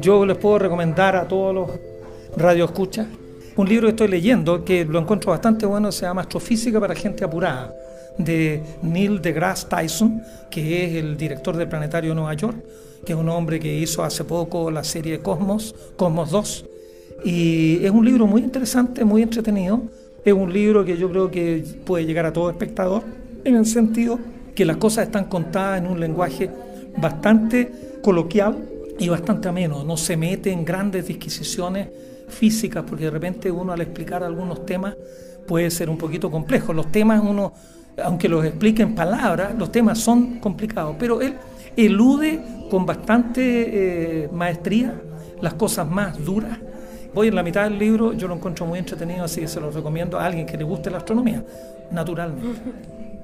Yo les puedo recomendar a todos los radioescuchas un libro que estoy leyendo que lo encuentro bastante bueno, se llama Astrofísica para gente apurada, de Neil deGrasse Tyson, que es el director del Planetario de Nueva York, que es un hombre que hizo hace poco la serie Cosmos, Cosmos 2. Y es un libro muy interesante, muy entretenido. Es un libro que yo creo que puede llegar a todo espectador en el sentido que las cosas están contadas en un lenguaje bastante coloquial y bastante ameno. No se mete en grandes disquisiciones físicas, porque de repente uno al explicar algunos temas puede ser un poquito complejo. Los temas uno, aunque los explique en palabras, los temas son complicados, pero él elude con bastante eh, maestría las cosas más duras. Voy en la mitad del libro, yo lo encuentro muy entretenido, así que se lo recomiendo a alguien que le guste la astronomía, naturalmente.